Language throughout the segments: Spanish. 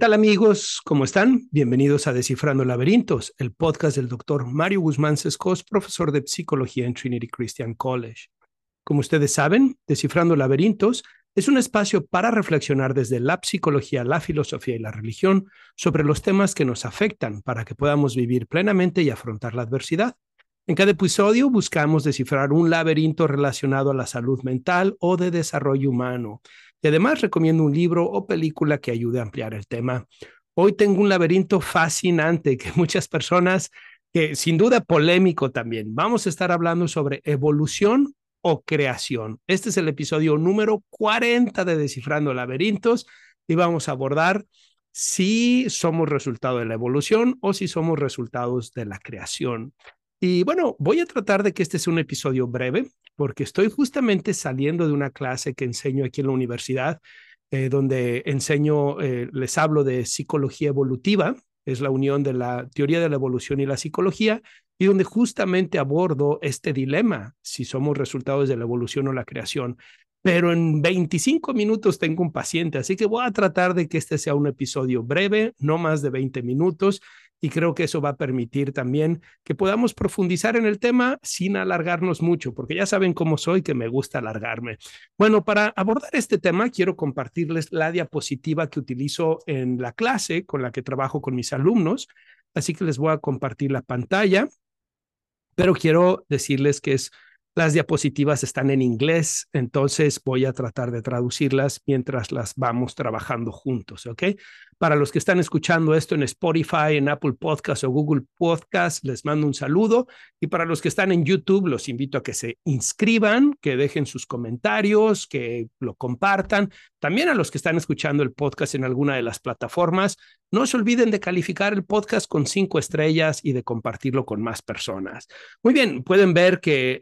tal amigos? ¿Cómo están? Bienvenidos a Descifrando Laberintos, el podcast del doctor Mario Guzmán Sescos, profesor de psicología en Trinity Christian College. Como ustedes saben, Descifrando Laberintos es un espacio para reflexionar desde la psicología, la filosofía y la religión sobre los temas que nos afectan para que podamos vivir plenamente y afrontar la adversidad. En cada episodio buscamos descifrar un laberinto relacionado a la salud mental o de desarrollo humano y además recomiendo un libro o película que ayude a ampliar el tema. Hoy tengo un laberinto fascinante que muchas personas, que sin duda polémico también, vamos a estar hablando sobre evolución o creación. Este es el episodio número 40 de Descifrando Laberintos y vamos a abordar si somos resultado de la evolución o si somos resultados de la creación. Y bueno, voy a tratar de que este sea un episodio breve, porque estoy justamente saliendo de una clase que enseño aquí en la universidad, eh, donde enseño, eh, les hablo de psicología evolutiva, es la unión de la teoría de la evolución y la psicología, y donde justamente abordo este dilema, si somos resultados de la evolución o la creación. Pero en 25 minutos tengo un paciente, así que voy a tratar de que este sea un episodio breve, no más de 20 minutos, y creo que eso va a permitir también que podamos profundizar en el tema sin alargarnos mucho, porque ya saben cómo soy, que me gusta alargarme. Bueno, para abordar este tema, quiero compartirles la diapositiva que utilizo en la clase con la que trabajo con mis alumnos, así que les voy a compartir la pantalla, pero quiero decirles que es las diapositivas están en inglés, entonces voy a tratar de traducirlas mientras las vamos trabajando juntos, ¿ok? Para los que están escuchando esto en Spotify, en Apple Podcast o Google Podcast, les mando un saludo. Y para los que están en YouTube, los invito a que se inscriban, que dejen sus comentarios, que lo compartan. También a los que están escuchando el podcast en alguna de las plataformas, no se olviden de calificar el podcast con cinco estrellas y de compartirlo con más personas. Muy bien, pueden ver que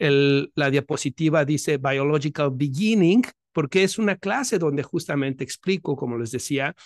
la diapositiva dice Biological Beginning, porque es una clase donde justamente explico, como les decía,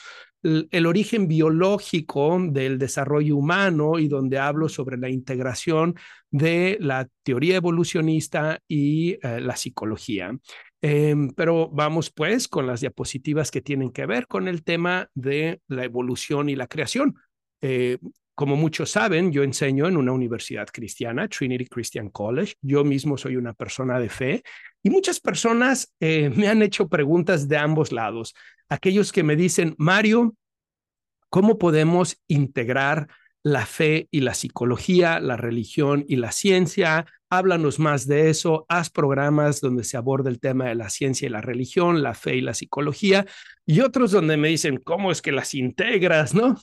el, origen biológico del desarrollo humano y donde hablo sobre la integración de la teoría evolucionista y eh, la psicología. Em, pero vamos pues con las diapositivas que tienen que ver con el tema de la evolución y la creación. Eh, como muchos saben, yo enseño en una universidad cristiana, Trinity Christian College. Yo mismo soy una persona de fe y muchas personas eh, me han hecho preguntas de ambos lados. Aquellos que me dicen, Mario, ¿cómo podemos integrar la fe y la psicología, la religión y la ciencia? Háblanos más de eso, haz programas donde se aborda el tema de la ciencia y la religión, la fe y la psicología, y otros donde me dicen, ¿cómo es que las integras? ¿No?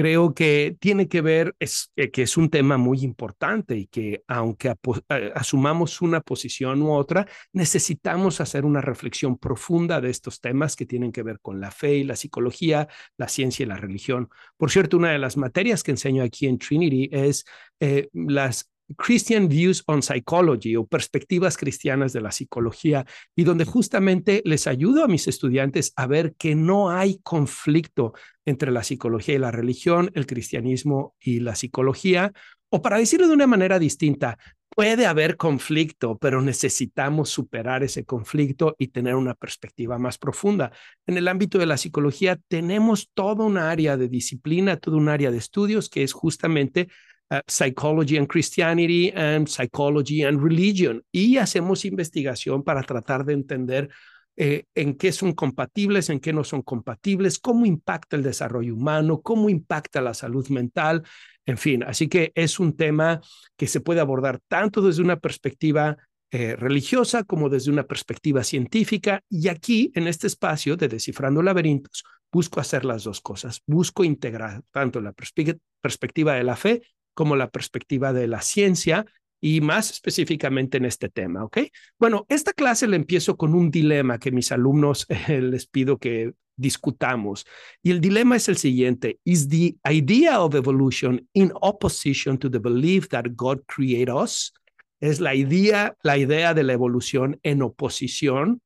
Creo que tiene que ver, es, que es un tema muy importante y que aunque eh, asumamos una posición u otra, necesitamos hacer una reflexión profunda de estos temas que tienen que ver con la fe y la psicología, la ciencia y la religión. Por cierto, una de las materias que enseño aquí en Trinity es eh, las Christian Views on Psychology o perspectivas cristianas de la psicología y donde justamente les ayudo a mis estudiantes a ver que no hay conflicto entre la psicología y la religión, el cristianismo y la psicología, o para decirlo de una manera distinta, puede haber conflicto, pero necesitamos superar ese conflicto y tener una perspectiva más profunda. En el ámbito de la psicología tenemos toda un área de disciplina, todo un área de estudios que es justamente Uh, psychology and Christianity and Psychology and Religion y hacemos investigación para tratar de entender eh, en qué son compatibles, en qué no son compatibles, cómo impacta el desarrollo humano, cómo impacta la salud mental, en fin. Así que es un tema que se puede abordar tanto desde una perspectiva eh, religiosa como desde una perspectiva científica. Y aquí, en este espacio de Descifrando Laberintos, busco hacer las dos cosas. Busco integrar tanto la perspectiva de la fe como la perspectiva de la ciencia y más específicamente en este tema, ¿ok? Bueno, esta clase la empiezo con un dilema que mis alumnos eh, les pido que discutamos. Y el dilema es el siguiente, is the idea of evolution in opposition to the belief that God created us? Es la idea, la idea de la evolución en oposición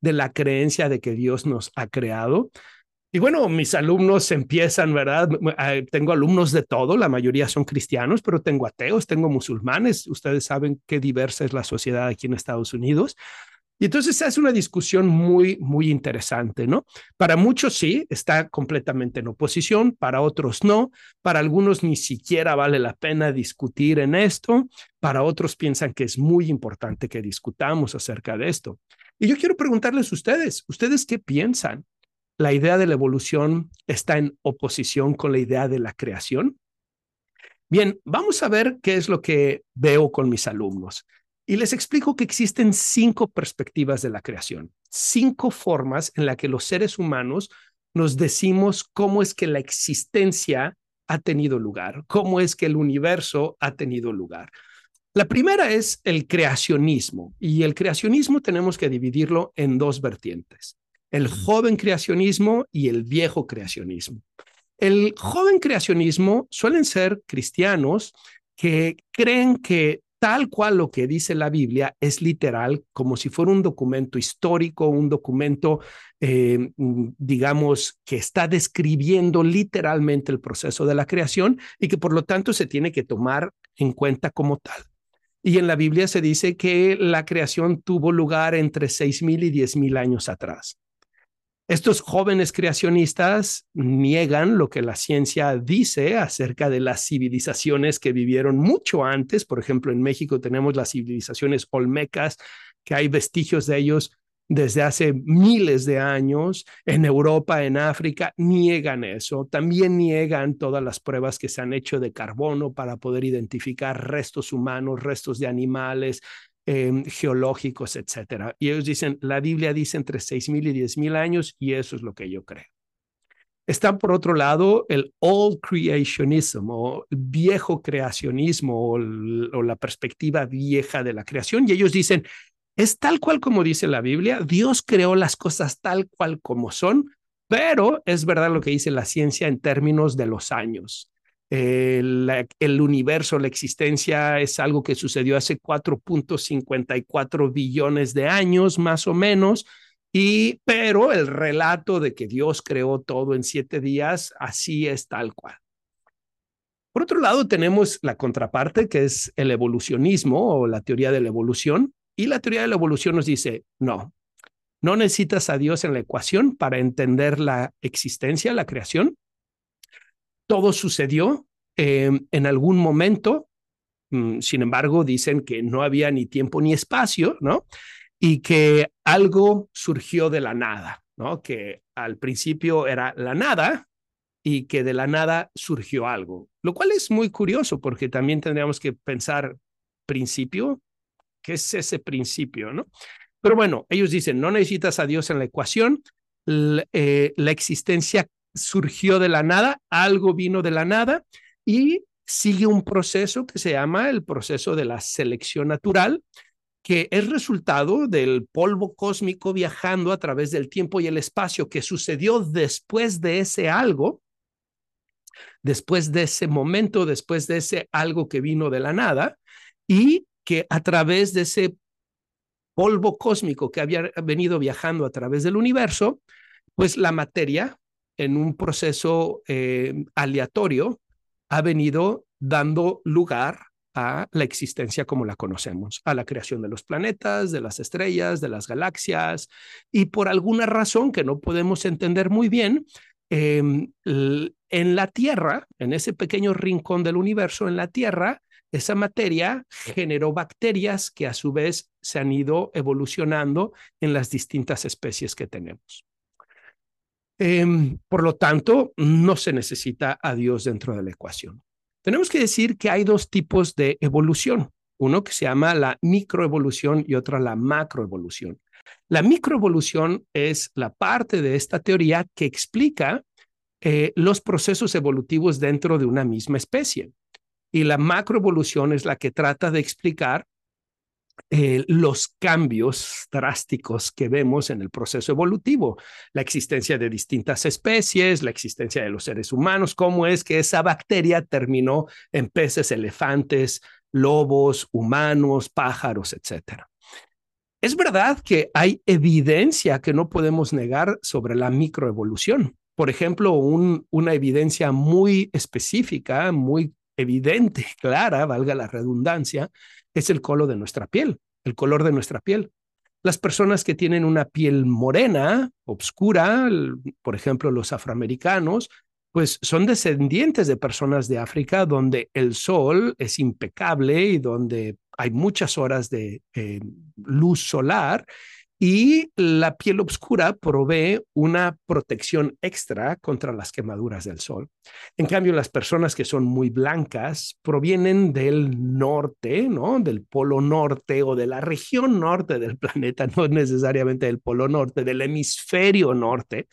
de la creencia de que Dios nos ha creado. Y bueno, mis alumnos empiezan, ¿verdad? Tengo alumnos de todo, la mayoría son cristianos, pero tengo ateos, tengo musulmanes. Ustedes saben qué diversa es la sociedad aquí en Estados Unidos. Y entonces se hace una discusión muy, muy interesante, ¿no? Para muchos sí, está completamente en oposición, para otros no, para algunos ni siquiera vale la pena discutir en esto, para otros piensan que es muy importante que discutamos acerca de esto. Y yo quiero preguntarles a ustedes, ¿ustedes qué piensan? ¿La idea de la evolución está en oposición con la idea de la creación? Bien, vamos a ver qué es lo que veo con mis alumnos. Y les explico que existen cinco perspectivas de la creación, cinco formas en las que los seres humanos nos decimos cómo es que la existencia ha tenido lugar, cómo es que el universo ha tenido lugar. La primera es el creacionismo y el creacionismo tenemos que dividirlo en dos vertientes, el joven creacionismo y el viejo creacionismo. El joven creacionismo suelen ser cristianos que creen que tal cual lo que dice la Biblia es literal, como si fuera un documento histórico, un documento, eh, digamos, que está describiendo literalmente el proceso de la creación y que por lo tanto se tiene que tomar en cuenta como tal. Y en la Biblia se dice que la creación tuvo lugar entre 6.000 y 10.000 años atrás. Estos jóvenes creacionistas niegan lo que la ciencia dice acerca de las civilizaciones que vivieron mucho antes. Por ejemplo, en México tenemos las civilizaciones olmecas, que hay vestigios de ellos desde hace miles de años. En Europa, en África, niegan eso. También niegan todas las pruebas que se han hecho de carbono para poder identificar restos humanos, restos de animales, Em, geológicos, etcétera. Y ellos dicen, la Biblia dice entre 6.000 y 10.000 años y eso es lo que yo creo. Está por otro lado el old creationism o viejo creacionismo o la perspectiva vieja de la creación y ellos dicen, es tal cual como dice la Biblia, Dios creó las cosas tal cual como son, pero es verdad lo que dice la ciencia en términos de los años el, universo, la existencia es algo que sucedió hace 4.54 billones de años, más o menos, y pero el relato de que Dios creó todo en siete días, así es tal cual. Por otro lado, tenemos la contraparte, que es el evolucionismo o la teoría de la evolución. Y la teoría de la evolución nos dice, no, no necesitas a Dios en la ecuación para entender la existencia, la creación todo sucedió em, en algún momento, mm, sin embargo, dicen que no había ni tiempo ni espacio, ¿no? Y que algo surgió de la nada, ¿no? Que al principio era la nada y que de la nada surgió algo, lo cual es muy curioso porque también tendríamos que pensar principio, ¿qué es ese principio, no? Pero bueno, ellos dicen, no necesitas a Dios en la ecuación, eh, la existencia surgió de la nada, algo vino de la nada y sigue un proceso que se llama el proceso de la selección natural, que es resultado del polvo cósmico viajando a través del tiempo y el espacio que sucedió después de ese algo, después de ese momento, después de ese algo que vino de la nada, y que a través de ese polvo cósmico que había venido viajando a través del universo, pues la materia en un proceso eh, aleatorio ha venido dando lugar a la existencia como la conocemos, a la creación de los planetas, de las estrellas, de las galaxias, y por alguna razón que no podemos entender muy bien, em, en la Tierra, en ese pequeño rincón del universo, en la Tierra, esa materia generó bacterias que a su vez se han ido evolucionando en las distintas especies que tenemos. Em, por lo tanto, no se necesita a Dios dentro de la ecuación. Tenemos que decir que hay dos tipos de evolución, uno que se llama la microevolución y otra la macroevolución. La microevolución es la parte de esta teoría que explica eh, los procesos evolutivos dentro de una misma especie. Y la macroevolución es la que trata de explicar eh, los cambios drásticos que vemos en el proceso evolutivo, la existencia de distintas especies, la existencia de los seres humanos, cómo es que esa bacteria terminó en peces, elefantes, lobos, humanos, pájaros, etc. Es verdad que hay evidencia que no podemos negar sobre la microevolución. Por ejemplo, una evidencia muy específica, muy evidente, clara, valga la redundancia, es el color de nuestra piel, el color de nuestra piel. Las personas que tienen una piel morena, oscura, por ejemplo, los afroamericanos, pues son descendientes de personas de África donde el sol es impecable y donde hay muchas horas de eh, luz solar y la piel oscura provee una protección extra contra las quemaduras del sol. En cambio, las personas que son muy blancas provienen del norte, ¿no? Del polo norte o de la región norte del planeta, no necesariamente del polo norte, del hemisferio norte,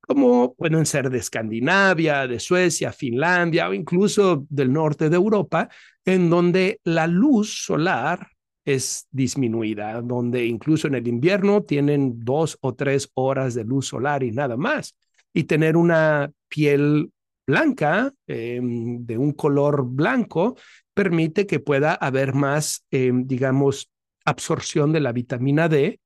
como pueden ser de Escandinavia, de Suecia, Finlandia o incluso del norte de Europa, en donde la luz solar es disminuida, donde incluso en el invierno tienen dos o tres horas de luz solar y nada más. Y tener una piel blanca, em, de un color blanco, permite que pueda haber más, em, digamos, absorción de la vitamina D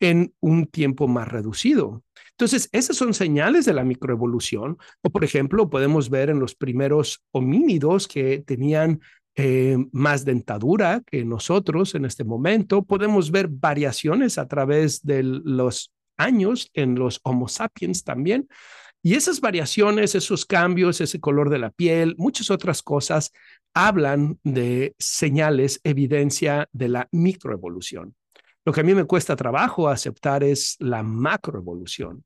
en un tiempo más reducido. Entonces, esas son señales de la microevolución. O, por ejemplo, podemos ver en los primeros homínidos que tenían eh, más dentadura que nosotros en este momento. Podemos ver variaciones a través de los años en los Homo sapiens también. Y esas variaciones, esos cambios, ese color de la piel, muchas otras cosas hablan de señales, evidencia de la microevolución. Lo que a mí me cuesta trabajo aceptar es la macroevolución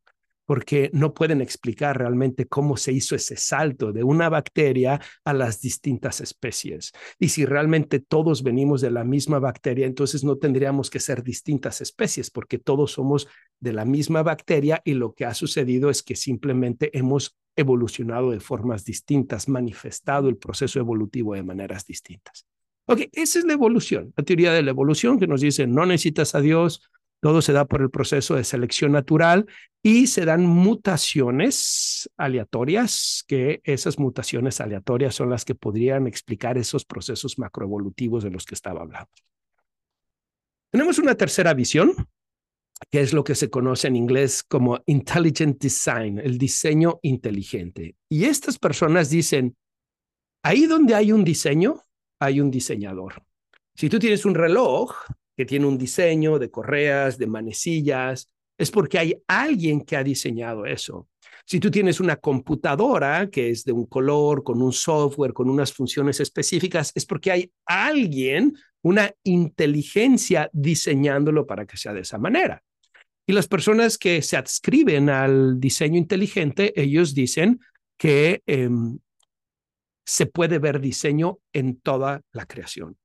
porque no pueden explicar realmente cómo se hizo ese salto de una bacteria a las distintas especies. Y si realmente todos venimos de la misma bacteria, entonces no tendríamos que ser distintas especies, porque todos somos de la misma bacteria y lo que ha sucedido es que simplemente hemos evolucionado de formas distintas, manifestado el proceso evolutivo de maneras distintas. Ok, esa es la evolución, la teoría de la evolución que nos dice no necesitas a Dios, todo se da por el proceso de selección natural y se dan mutaciones aleatorias, que esas mutaciones aleatorias son las que podrían explicar esos procesos macroevolutivos de los que estaba hablando. Tenemos una tercera visión, que es lo que se conoce en inglés como intelligent design, el diseño inteligente. Y estas personas dicen, ahí donde hay un diseño, hay un diseñador. Si tú tienes un reloj, que tiene un diseño de correas, de manecillas, es porque hay alguien que ha diseñado eso. Si tú tienes una computadora que es de un color, con un software, con unas funciones específicas, es porque hay alguien, una inteligencia diseñándolo para que sea de esa manera. Y las personas que se adscriben al diseño inteligente, ellos dicen que em, se puede ver diseño en toda la creación.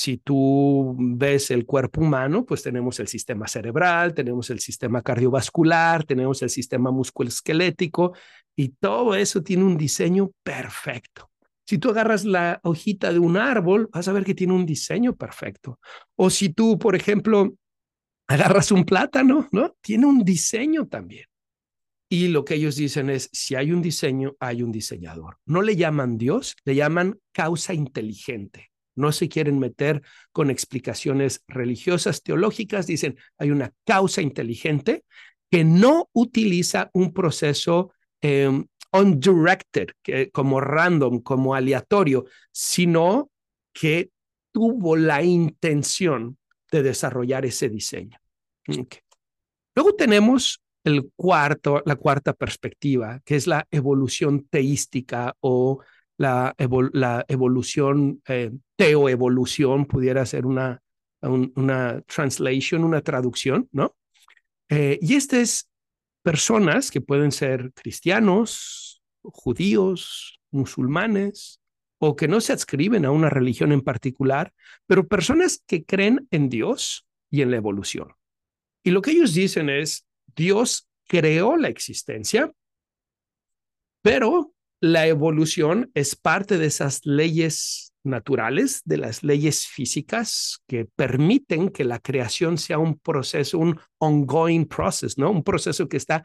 Si tú ves el cuerpo humano, pues tenemos el sistema cerebral, tenemos el sistema cardiovascular, tenemos el sistema musculoesquelético y todo eso tiene un diseño perfecto. Si tú agarras la hojita de un árbol, vas a ver que tiene un diseño perfecto. O si tú, por ejemplo, agarras un plátano, ¿no? Tiene un diseño también. Y lo que ellos dicen es, si hay un diseño, hay un diseñador. No le llaman Dios, le llaman causa inteligente no se quieren meter con explicaciones religiosas, teológicas, dicen, hay una causa inteligente que no utiliza un proceso um, undirected, como random, como aleatorio, sino que tuvo la intención de desarrollar ese diseño. Luego tenemos el cuarto, la cuarta perspectiva, que es la evolución teística o la, la evolución, eh, teoevolución, pudiera ser una, una translation, una traducción, ¿no? Eh, y estas personas que pueden ser cristianos, judíos, musulmanes, o que no se adscriben a una religión en particular, pero personas que creen en Dios y en la evolución. Y lo que ellos dicen es, Dios creó la existencia, pero la evolución es parte de esas leyes naturales, de las leyes físicas que permiten que la creación sea un proceso, un ongoing process, ¿no? Un proceso que está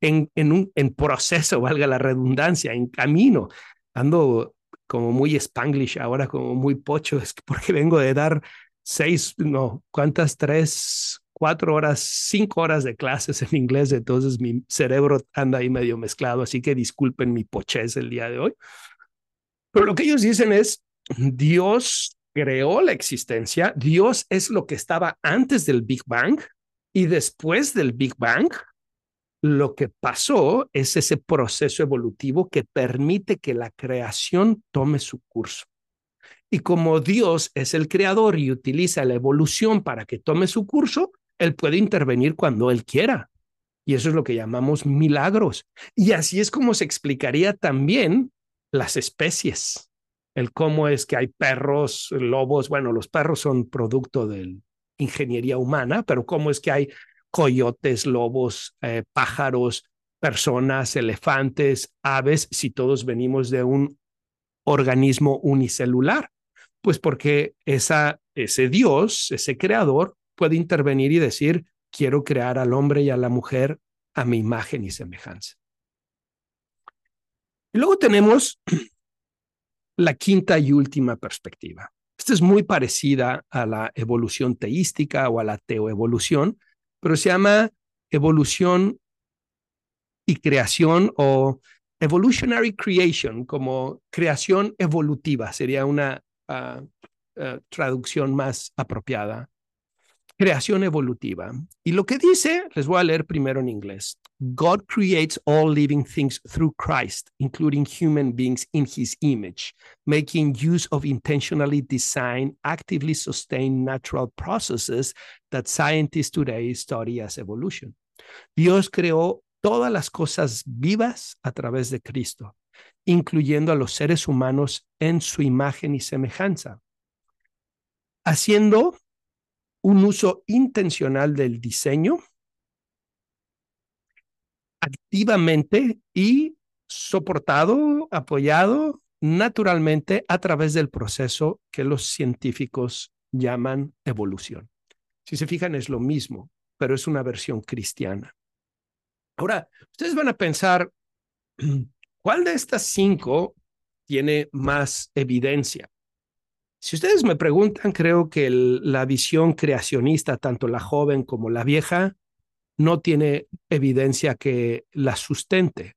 en, en, un en proceso, valga la redundancia, en camino. Ando como muy spanglish ahora, como muy pocho, es porque vengo de dar seis, no, ¿cuántas? Tres, cuatro horas, cinco horas de clases en inglés, entonces mi cerebro anda ahí medio mezclado, así que disculpen mi pochez el día de hoy. Pero lo que ellos dicen es, Dios creó la existencia, Dios es lo que estaba antes del Big Bang y después del Big Bang, lo que pasó es ese proceso evolutivo que permite que la creación tome su curso. Y como Dios es el creador y utiliza la evolución para que tome su curso, Él puede intervenir cuando Él quiera. Y eso es lo que llamamos milagros. Y así es como se explicaría también las especies el cómo es que hay perros, lobos, bueno, los perros son producto de ingeniería humana, pero cómo es que hay coyotes, lobos, eh, pájaros, personas, elefantes, aves, si todos venimos de un organismo unicelular. Pues porque ese Dios, ese creador, puede intervenir y decir, quiero crear al hombre y a la mujer a mi imagen y semejanza. Y luego tenemos la quinta y última perspectiva. Esta es muy parecida a la evolución teística o a la teoevolución, pero se llama evolución y creación o evolutionary creation, como creación evolutiva, sería una ah, ah, traducción más apropiada creación evolutiva. Y lo que dice, les voy a leer primero en inglés. God creates all living things through Christ, including human beings in his image, making use of intentionally designed, actively sustained natural processes that scientists today study as evolution. Dios creó todas las cosas vivas a través de Cristo, incluyendo a los seres humanos en su imagen y semejanza, haciendo un uso intencional del diseño activamente y soportado, apoyado naturalmente a través del proceso que los científicos llaman evolución. Si se fijan, es lo mismo, pero es una versión cristiana. Ahora, ustedes van a pensar, ¿cuál de estas cinco tiene más evidencia? Si ustedes me preguntan, creo que la visión creacionista, tanto la joven como la vieja, no tiene evidencia que la sustente.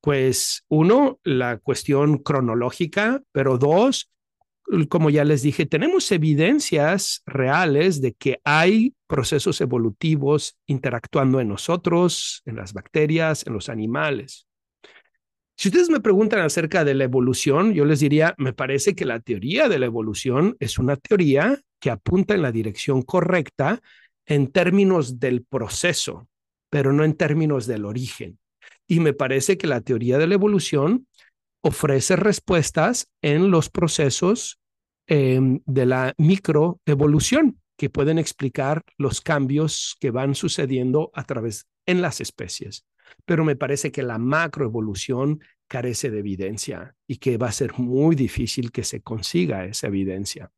Pues uno, la cuestión cronológica, pero dos, como ya les dije, tenemos evidencias reales de que hay procesos evolutivos interactuando en nosotros, en las bacterias, en los animales. Si ustedes me preguntan acerca de la evolución, yo les diría, me parece que la teoría de la evolución es una teoría que apunta en la dirección correcta en términos del proceso, pero no en términos del origen. Y me parece que la teoría de la evolución ofrece respuestas en los procesos em, de la microevolución que pueden explicar los cambios que van sucediendo a través en las especies pero me parece que la macroevolución carece de evidencia y que va a ser muy difícil que se consiga esa evidencia.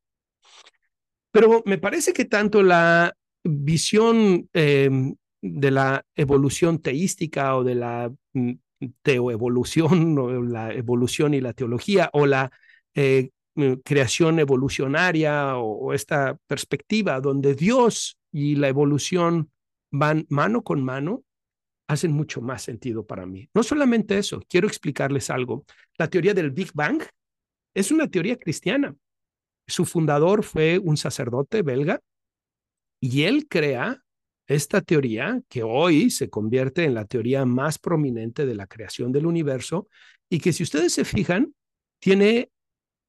Pero me parece que tanto la visión em, de la evolución teística o de la mm, teoevolución o la evolución y la teología o la eh, mm, creación evolucionaria o, esta perspectiva donde Dios y la evolución van mano con mano, hacen mucho más sentido para mí. No solamente eso, quiero explicarles algo. La teoría del Big Bang es una teoría cristiana. Su fundador fue un sacerdote belga y él crea esta teoría que hoy se convierte en la teoría más prominente de la creación del universo y que si ustedes se fijan, tiene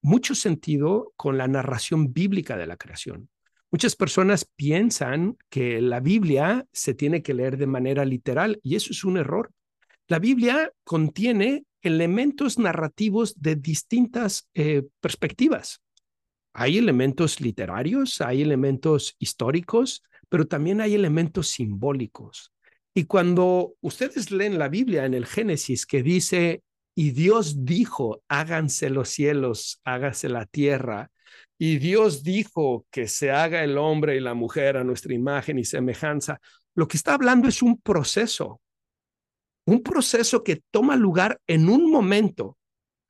mucho sentido con la narración bíblica de la creación. Muchas personas piensan que la Biblia se tiene que leer de manera literal y eso es un error. La Biblia contiene elementos narrativos de distintas eh, perspectivas. Hay elementos literarios, hay elementos históricos, pero también hay elementos simbólicos. Y cuando ustedes leen la Biblia en el Génesis que dice, y Dios dijo, háganse los cielos, hágase la tierra, y Dios dijo que se haga el hombre y la mujer a nuestra imagen y semejanza. Lo que está hablando es un proceso, un proceso que toma lugar en un momento.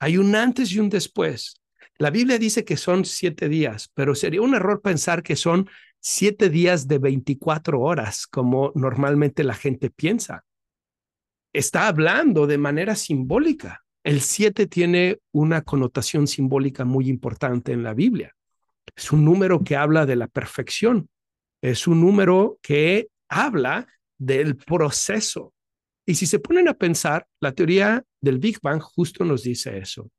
Hay un antes y un después. La Biblia dice que son siete días, pero sería un error pensar que son siete días de 24 horas, como normalmente la gente piensa. Está hablando de manera simbólica. El siete tiene una connotación simbólica muy importante en la Biblia. Es un número que habla de la perfección. Es un número que habla del proceso. Y si se ponen a pensar, la teoría del Big Bang justo nos dice eso.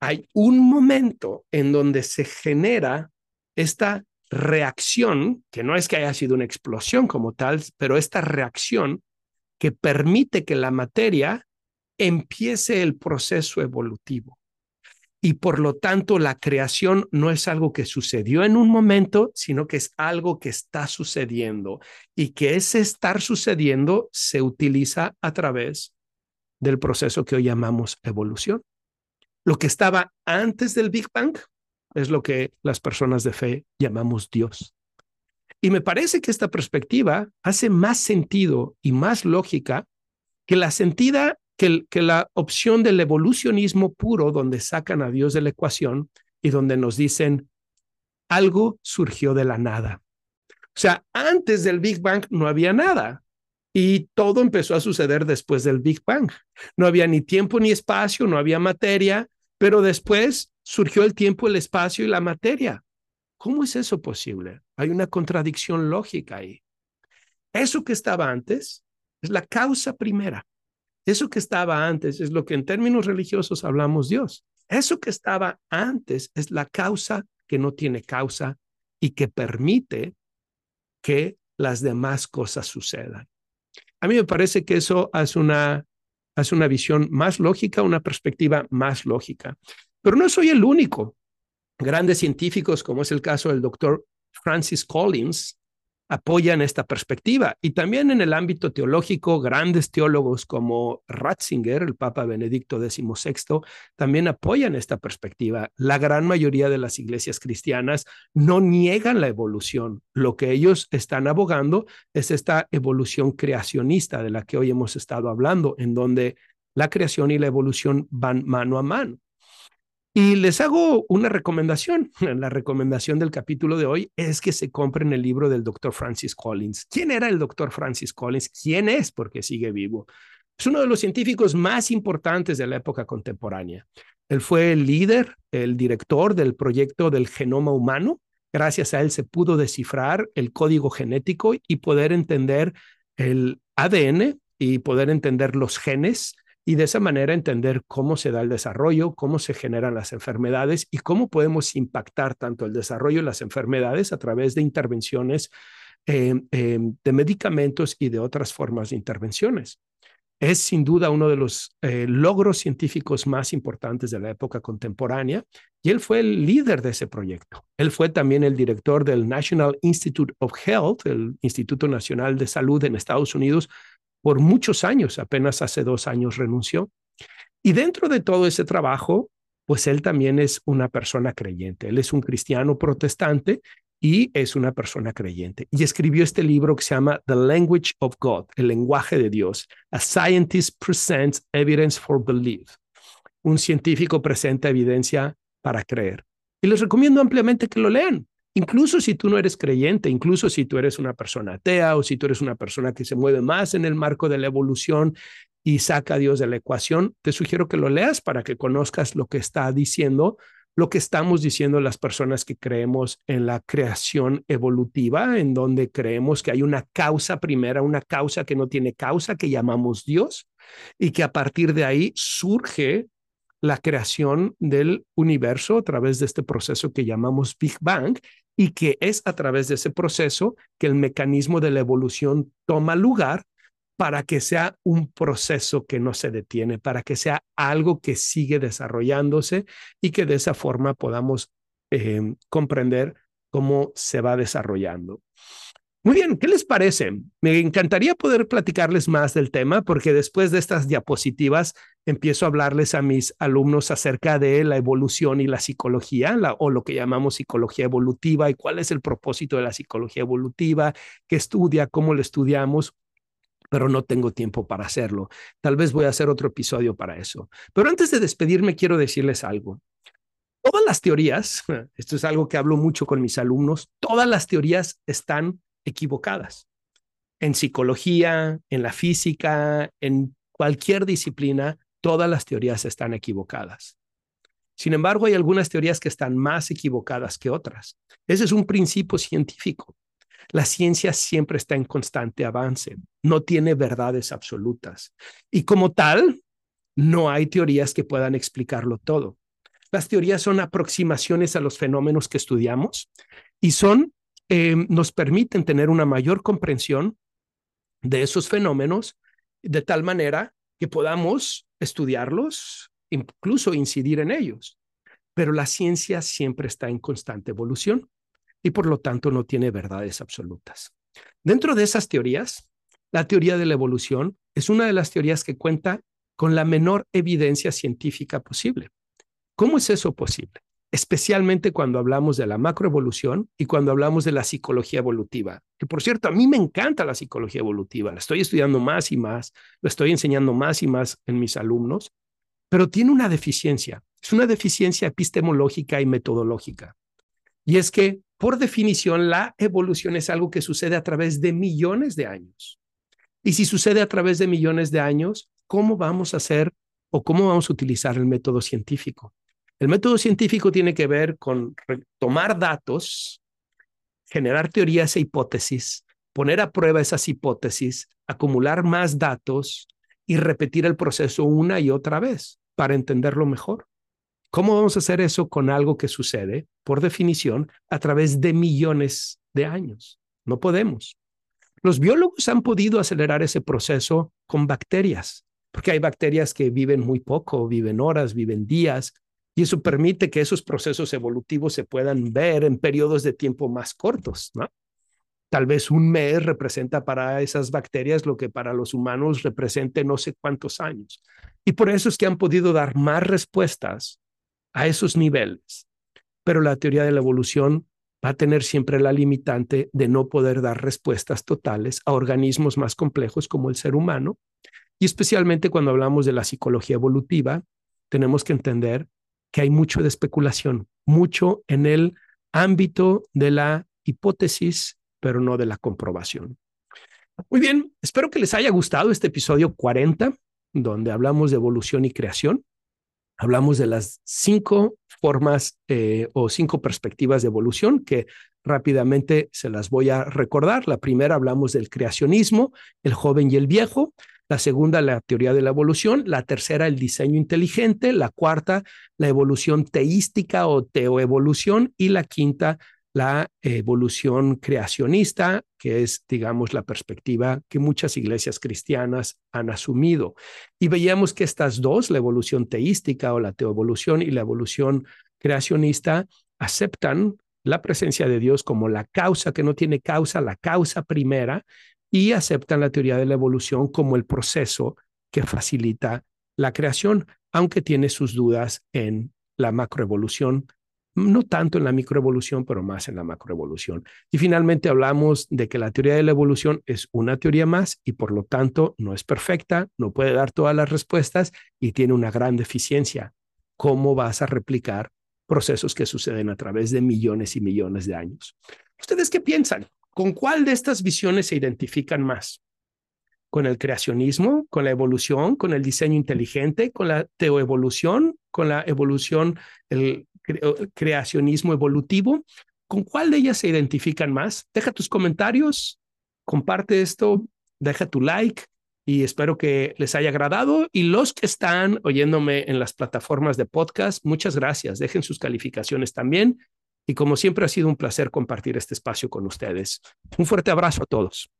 Hay un momento en donde se genera esta reacción, que no es que haya sido una explosión como tal, pero esta reacción que permite que la materia empiece el proceso evolutivo. Y por lo tanto, la creación no es algo que sucedió en un momento, sino que es algo que está sucediendo y que ese estar sucediendo se utiliza a través del proceso que hoy llamamos evolución. Lo que estaba antes del Big Bang es lo que las personas de fe llamamos Dios. Y me parece que esta perspectiva hace más sentido y más lógica que la sentida que, la opción del evolucionismo puro, donde sacan a Dios de la ecuación y donde nos dicen algo surgió de la nada. O sea, antes del Big Bang no había nada y todo empezó a suceder después del Big Bang. No había ni tiempo ni espacio, no había materia, pero después surgió el tiempo, el espacio y la materia. ¿Cómo es eso posible? Hay una contradicción lógica ahí. Eso que estaba antes es la causa primera. Eso que estaba antes es lo que en términos religiosos hablamos Dios. Eso que estaba antes es la causa que no tiene causa y que permite que las demás cosas sucedan. A mí me parece que eso hace una, hace una visión más lógica, una perspectiva más lógica. Pero no soy el único. Grandes científicos, como es el caso del doctor Francis Collins, apoyan esta perspectiva. Y también en el ámbito teológico, grandes teólogos como Ratzinger, el Papa Benedicto XVI, también apoyan esta perspectiva. La gran mayoría de las iglesias cristianas no niegan la evolución. Lo que ellos están abogando es esta evolución creacionista de la que hoy hemos estado hablando, en donde la creación y la evolución van mano a mano. Y les hago una recomendación. La recomendación del capítulo de hoy es que se compren el libro del doctor Francis Collins. ¿Quién era el doctor Francis Collins? ¿Quién es? Porque sigue vivo. Es uno de los científicos más importantes de la época contemporánea. Él fue el líder, el director del proyecto del genoma humano. Gracias a él se pudo descifrar el código genético y poder entender el ADN y poder entender los genes y de esa manera entender cómo se da el desarrollo, cómo se generan las enfermedades y cómo podemos impactar tanto el desarrollo y las enfermedades a través de intervenciones eh, eh, de medicamentos y de otras formas de intervenciones. Es sin duda uno de los eh, logros científicos más importantes de la época contemporánea y él fue el líder de ese proyecto. Él fue también el director del National Institute of Health, el Instituto Nacional de Salud en Estados Unidos, por muchos años, apenas hace dos años renunció. Y dentro de todo ese trabajo, pues él también es una persona creyente. Él es un cristiano protestante y es una persona creyente. Y escribió este libro que se llama The Language of God, el lenguaje de Dios. A Scientist Presents Evidence for Belief. Un científico presenta evidencia para creer. Y les recomiendo ampliamente que lo lean. Incluso si tú no eres creyente, incluso si tú eres una persona atea o si tú eres una persona que se mueve más en el marco de la evolución y saca a Dios de la ecuación, te sugiero que lo leas para que conozcas lo que está diciendo, lo que estamos diciendo las personas que creemos en la creación evolutiva, en donde creemos que hay una causa primera, una causa que no tiene causa, que llamamos Dios, y que a partir de ahí surge la creación del universo a través de este proceso que llamamos Big Bang y que es a través de ese proceso que el mecanismo de la evolución toma lugar para que sea un proceso que no se detiene, para que sea algo que sigue desarrollándose y que de esa forma podamos eh, comprender cómo se va desarrollando. Muy bien, ¿qué les parece? Me encantaría poder platicarles más del tema porque después de estas diapositivas empiezo a hablarles a mis alumnos acerca de la evolución y la psicología o lo que llamamos psicología evolutiva y cuál es el propósito de la psicología evolutiva, qué estudia, cómo lo estudiamos, pero no tengo tiempo para hacerlo. Tal vez voy a hacer otro episodio para eso. Pero antes de despedirme, quiero decirles algo. Todas las teorías, esto es algo que hablo mucho con mis alumnos, todas las teorías están equivocadas. En psicología, en la física, en cualquier disciplina, todas las teorías están equivocadas. Sin embargo, hay algunas teorías que están más equivocadas que otras. Ese es un principio científico. La ciencia siempre está en constante avance, no tiene verdades absolutas. Y como tal, no hay teorías que puedan explicarlo todo. Las teorías son aproximaciones a los fenómenos que estudiamos y son, eh, nos permiten tener una mayor comprensión de esos fenómenos de tal manera que podamos estudiarlos, incluso incidir en ellos. Pero la ciencia siempre está en constante evolución y por lo tanto no tiene verdades absolutas. Dentro de esas teorías, la teoría de la evolución es una de las teorías que cuenta con la menor evidencia científica posible. ¿Cómo es eso posible? Especialmente cuando hablamos de la macroevolución y cuando hablamos de la psicología evolutiva. Que por cierto, a mí me encanta la psicología evolutiva, la estoy estudiando más y más, lo estoy enseñando más y más en mis alumnos, pero tiene una deficiencia. Es una deficiencia epistemológica y metodológica. Y es que, por definición, la evolución es algo que sucede a través de millones de años. Y si sucede a través de millones de años, ¿cómo vamos a hacer o cómo vamos a utilizar el método científico? El método científico tiene que ver con tomar datos, generar teorías e hipótesis, poner a prueba esas hipótesis, acumular más datos y repetir el proceso una y otra vez para entenderlo mejor. ¿Cómo vamos a hacer eso con algo que sucede, por definición, a través de millones de años? No podemos. Los biólogos han podido acelerar ese proceso con bacterias, porque hay bacterias que viven muy poco, viven horas, viven días, y eso permite que esos procesos evolutivos se puedan ver en periodos de tiempo más cortos, ¿no? Tal vez un mes representa para esas bacterias lo que para los humanos represente no sé cuántos años. Y por eso es que han podido dar más respuestas a esos niveles. Pero la teoría de la evolución va a tener siempre la limitante de no poder dar respuestas totales a organismos más complejos como el ser humano. Y especialmente cuando hablamos de la psicología evolutiva, tenemos que entender que hay mucho de especulación, mucho en el ámbito de la hipótesis, pero no de la comprobación. Muy bien, espero que les haya gustado este episodio 40, donde hablamos de evolución y creación. Hablamos de las cinco formas eh, o cinco perspectivas de evolución que rápidamente se las voy a recordar. La primera hablamos del creacionismo, el joven y el viejo la segunda la teoría de la evolución, la tercera el diseño inteligente, la cuarta la evolución teística o teoevolución. Y la quinta la evolución creacionista, que es, digamos, la perspectiva que muchas iglesias cristianas han asumido. Y veíamos que estas dos, la evolución teística o la teoevolución y la evolución creacionista, aceptan la presencia de Dios como la causa que no tiene causa, la causa primera, y aceptan la teoría de la evolución como el proceso que facilita la creación, aunque tiene sus dudas en la macroevolución, no tanto en la microevolución, pero más en la macroevolución. Y finalmente hablamos de que la teoría de la evolución es una teoría más y por lo tanto no es perfecta, no puede dar todas las respuestas y tiene una gran deficiencia. ¿Cómo vas a replicar procesos que suceden a través de millones y millones de años? ¿Ustedes qué piensan? ¿Con cuál de estas visiones se identifican más? ¿Con el creacionismo, con la evolución, con el diseño inteligente, con la teoevolución, con la evolución, el creacionismo evolutivo? ¿Con cuál de ellas se identifican más? Deja tus comentarios, comparte esto, deja tu like y espero que les haya agradado. Y los que están oyéndome en las plataformas de podcast, muchas gracias. Dejen sus calificaciones también y como siempre ha sido un placer compartir este espacio con ustedes. Un fuerte abrazo a todos.